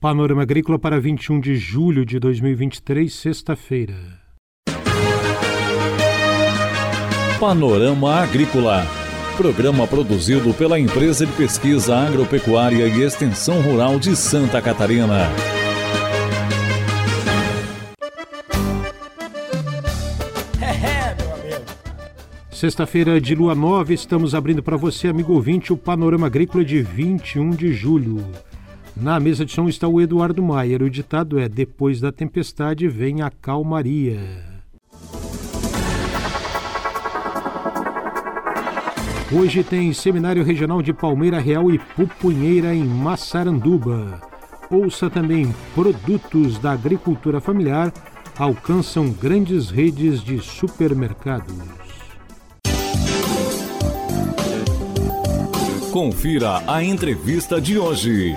Panorama Agrícola para 21 de julho de 2023, sexta-feira. Panorama Agrícola. Programa produzido pela Empresa de Pesquisa Agropecuária e Extensão Rural de Santa Catarina. Sexta-feira de lua nova, estamos abrindo para você, amigo ouvinte, o Panorama Agrícola de 21 de julho. Na mesa de som está o Eduardo Maier. O ditado é: Depois da tempestade vem a calmaria. Hoje tem Seminário Regional de Palmeira Real e Pupunheira em Massaranduba. Ouça também produtos da agricultura familiar alcançam grandes redes de supermercados. Confira a entrevista de hoje.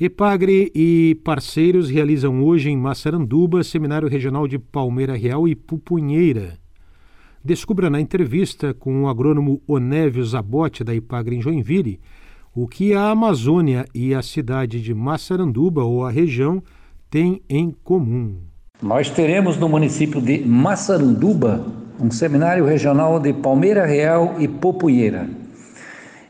Epagre e parceiros realizam hoje em Massaranduba Seminário Regional de Palmeira Real e Pupunheira. Descubra na entrevista com o agrônomo Onésio Zabote da Ipagre em Joinville o que a Amazônia e a cidade de Massaranduba ou a região têm em comum. Nós teremos no município de Massaranduba um seminário regional de Palmeira Real e Pupunheira.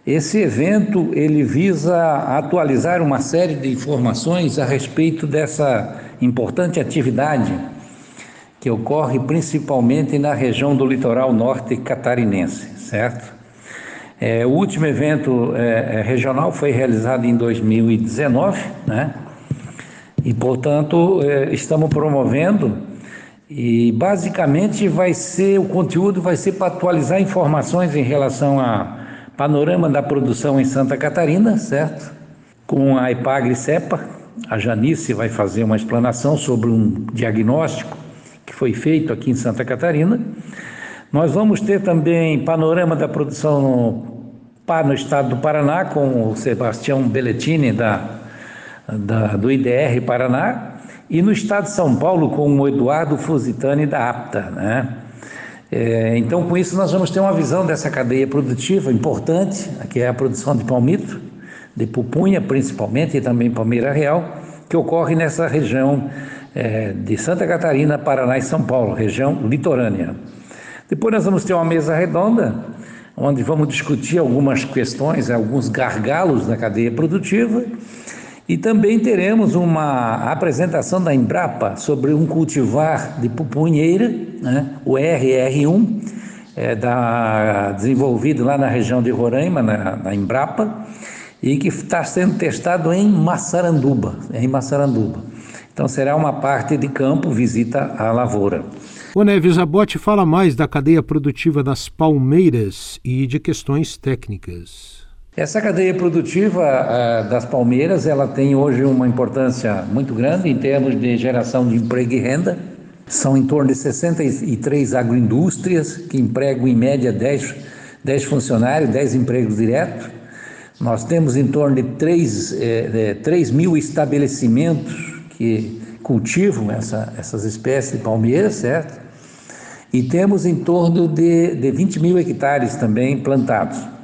Esse evento ele visa atualizar uma série de informações a respeito dessa importante atividade que ocorre principalmente na região do litoral norte catarinense, certo? É, o último evento é, é regional foi realizado em 2019, né? E portanto é, estamos promovendo e basicamente vai ser o conteúdo vai ser para atualizar informações em relação a Panorama da produção em Santa Catarina, certo? Com a Ipagre Cepa, a Janice vai fazer uma explanação sobre um diagnóstico que foi feito aqui em Santa Catarina. Nós vamos ter também panorama da produção no, no estado do Paraná, com o Sebastião Belletini, da, da, do IDR Paraná, e no estado de São Paulo, com o Eduardo Fusitani, da APTA. Né? É, então, com isso, nós vamos ter uma visão dessa cadeia produtiva importante, que é a produção de palmito, de pupunha principalmente, e também palmeira real, que ocorre nessa região é, de Santa Catarina, Paraná e São Paulo, região litorânea. Depois nós vamos ter uma mesa redonda, onde vamos discutir algumas questões, alguns gargalos da cadeia produtiva, e também teremos uma apresentação da Embrapa sobre um cultivar de pupunheira, né, o RR1, é, da, desenvolvido lá na região de Roraima, na, na Embrapa, e que está sendo testado em Massaranduba, em Massaranduba. Então será uma parte de campo, visita à lavoura. O Neves Abote fala mais da cadeia produtiva das palmeiras e de questões técnicas. Essa cadeia produtiva uh, das palmeiras, ela tem hoje uma importância muito grande em termos de geração de emprego e renda. São em torno de 63 agroindústrias que empregam em média 10, 10 funcionários, 10 empregos diretos. Nós temos em torno de 3, eh, 3 mil estabelecimentos que cultivam essa, essas espécies de palmeiras, certo? E temos em torno de, de 20 mil hectares também plantados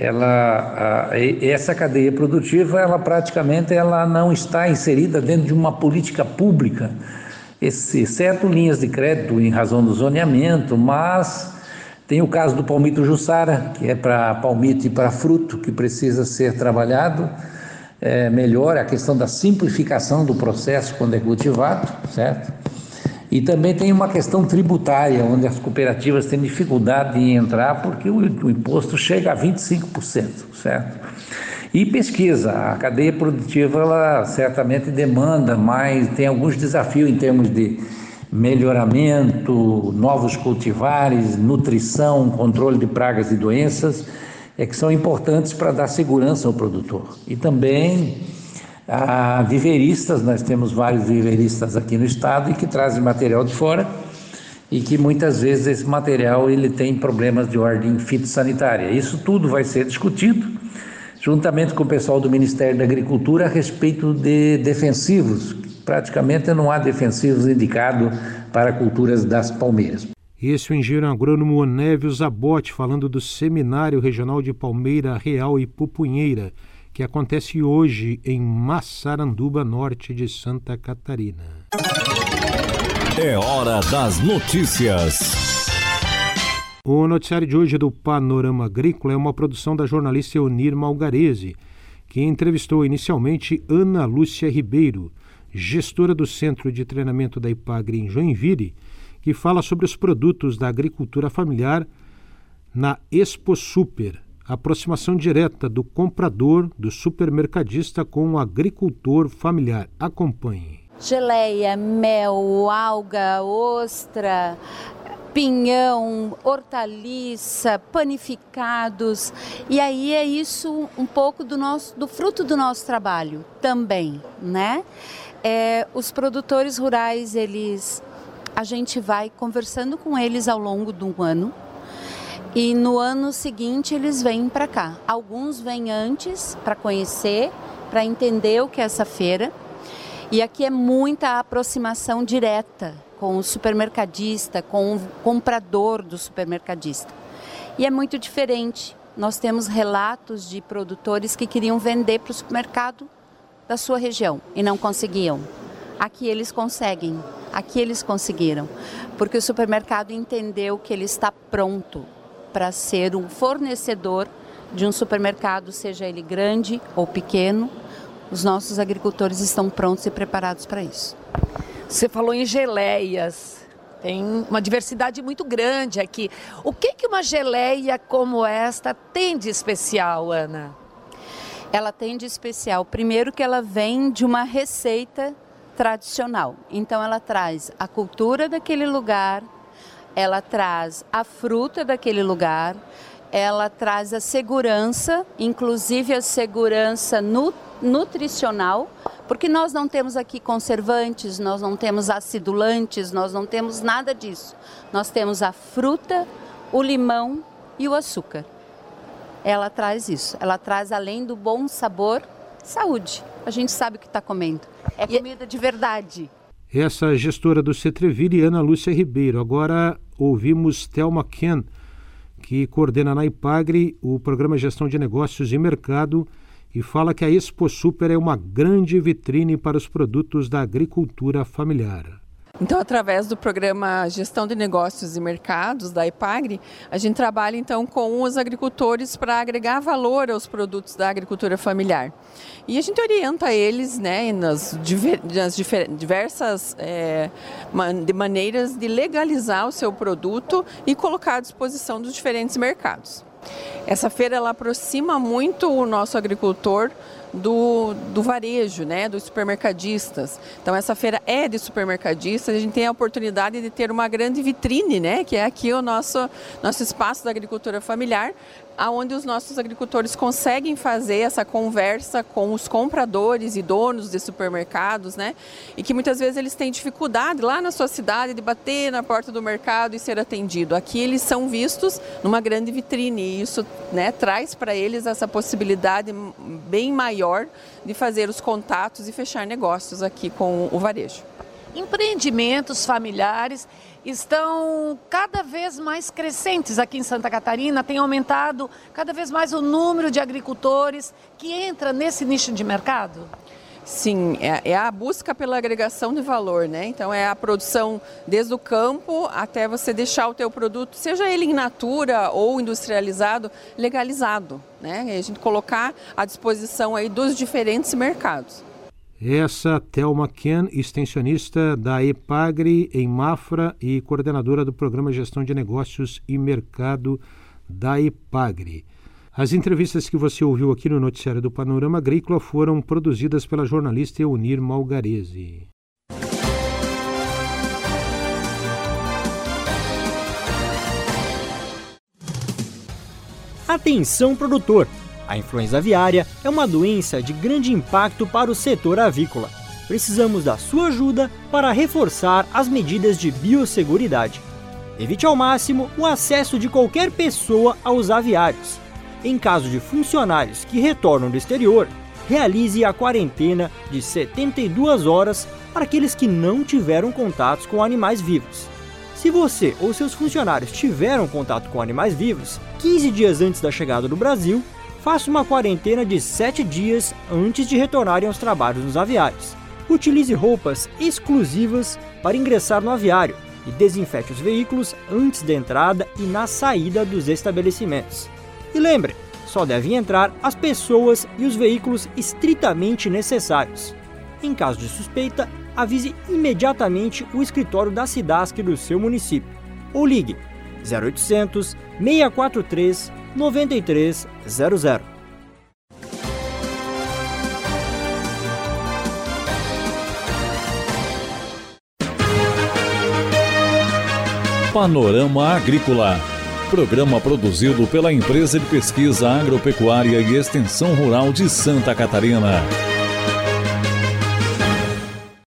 ela, a, essa cadeia produtiva, ela praticamente ela não está inserida dentro de uma política pública, exceto linhas de crédito em razão do zoneamento, mas tem o caso do palmito jussara, que é para palmito e para fruto, que precisa ser trabalhado é, melhor, a questão da simplificação do processo quando é cultivado, certo? E também tem uma questão tributária, onde as cooperativas têm dificuldade em entrar porque o, imposto chega a 25%, certo? E pesquisa, a cadeia produtiva ela certamente demanda mais, tem alguns desafios em termos de melhoramento, novos cultivares, nutrição, controle de pragas e doenças, é que são importantes para dar segurança ao produtor. E também a viveristas, nós temos vários viveristas aqui no estado e que trazem material de fora e que muitas vezes esse material ele tem problemas de ordem fitossanitária. Isso tudo vai ser discutido juntamente com o pessoal do Ministério da Agricultura a respeito de defensivos. Praticamente não há defensivos indicados para culturas das palmeiras. Esse é o engenheiro agrônomo Onésio Zabote falando do Seminário Regional de Palmeira Real e Pupunheira que acontece hoje em Massaranduba, norte de Santa Catarina. É hora das notícias. O noticiário de hoje do Panorama Agrícola é uma produção da jornalista Eunir Malgarese, que entrevistou inicialmente Ana Lúcia Ribeiro, gestora do Centro de Treinamento da IPAGRE em Joinville, que fala sobre os produtos da agricultura familiar na Expo Super, aproximação direta do comprador, do supermercadista com o agricultor familiar. Acompanhe. Geleia, mel, alga, ostra, pinhão, hortaliça, panificados. E aí é isso um pouco do nosso do fruto do nosso trabalho também, né? É, os produtores rurais, eles a gente vai conversando com eles ao longo do ano. E no ano seguinte eles vêm para cá. Alguns vêm antes para conhecer, para entender o que é essa feira. E aqui é muita aproximação direta com o supermercadista, com o comprador do supermercadista. E é muito diferente. Nós temos relatos de produtores que queriam vender para o supermercado da sua região e não conseguiam. Aqui eles conseguem, aqui eles conseguiram, porque o supermercado entendeu que ele está pronto para ser um fornecedor de um supermercado, seja ele grande ou pequeno. Os nossos agricultores estão prontos e preparados para isso. Você falou em geleias. Tem uma diversidade muito grande aqui. O que, que uma geleia como esta tem de especial, Ana? Ela tem de especial, primeiro, que ela vem de uma receita tradicional. Então, ela traz a cultura daquele lugar, ela traz a fruta daquele lugar, ela traz a segurança, inclusive a segurança nutricional porque nós não temos aqui conservantes, nós não temos acidulantes, nós não temos nada disso. Nós temos a fruta, o limão e o açúcar. Ela traz isso. Ela traz, além do bom sabor, saúde. A gente sabe o que está comendo. É comida de verdade. Essa gestora do Cetreville, Ana Lúcia Ribeiro. Agora ouvimos Thelma Ken, que coordena na IPAGRE o Programa Gestão de Negócios e Mercado e fala que a Expo Super é uma grande vitrine para os produtos da agricultura familiar. Então, através do programa Gestão de Negócios e Mercados da IPAGRE, a gente trabalha então com os agricultores para agregar valor aos produtos da agricultura familiar. E a gente orienta eles né, nas, nas diversas é, maneiras de legalizar o seu produto e colocar à disposição dos diferentes mercados. Essa feira ela aproxima muito o nosso agricultor do, do varejo, né, dos supermercadistas. Então essa feira é de supermercadistas, a gente tem a oportunidade de ter uma grande vitrine, né, que é aqui o nosso, nosso espaço da agricultura familiar, aonde os nossos agricultores conseguem fazer essa conversa com os compradores e donos de supermercados, né? E que muitas vezes eles têm dificuldade lá na sua cidade de bater na porta do mercado e ser atendido. Aqui eles são vistos numa grande vitrine e isso, né, traz para eles essa possibilidade bem maior de fazer os contatos e fechar negócios aqui com o varejo. Empreendimentos familiares estão cada vez mais crescentes aqui em Santa Catarina, tem aumentado cada vez mais o número de agricultores que entra nesse nicho de mercado? Sim, é, é, a busca pela agregação de valor, né? Então é a produção desde o campo até você deixar o teu produto, seja ele in natura ou industrializado, legalizado, né? E a gente colocar à disposição aí dos diferentes mercados. Essa Thelma Ken, extensionista da EPAGRE em Mafra e coordenadora do Programa Gestão de Negócios e Mercado da EPAGRE. As entrevistas que você ouviu aqui no noticiário do Panorama Agrícola foram produzidas pela jornalista Eunir Malgarese. Atenção produtor! A influenza aviária é uma doença de grande impacto para o setor avícola. Precisamos da sua ajuda para reforçar as medidas de biosseguridade. Evite ao máximo o acesso de qualquer pessoa aos aviários. Em caso de funcionários que retornam do exterior, realize a quarentena de 72 horas para aqueles que não tiveram contatos com animais vivos. Se você ou seus funcionários tiveram contato com animais vivos 15 dias antes da chegada do Brasil, faça uma quarentena de 7 dias antes de retornarem aos trabalhos nos aviários. Utilize roupas exclusivas para ingressar no aviário e desinfete os veículos antes da entrada e na saída dos estabelecimentos. E lembre, só devem entrar as pessoas e os veículos estritamente necessários. Em caso de suspeita, avise imediatamente o escritório da Cidasc do seu município ou ligue 0800 643 9300. Panorama Agrícola. Programa produzido pela Empresa de Pesquisa Agropecuária e Extensão Rural de Santa Catarina.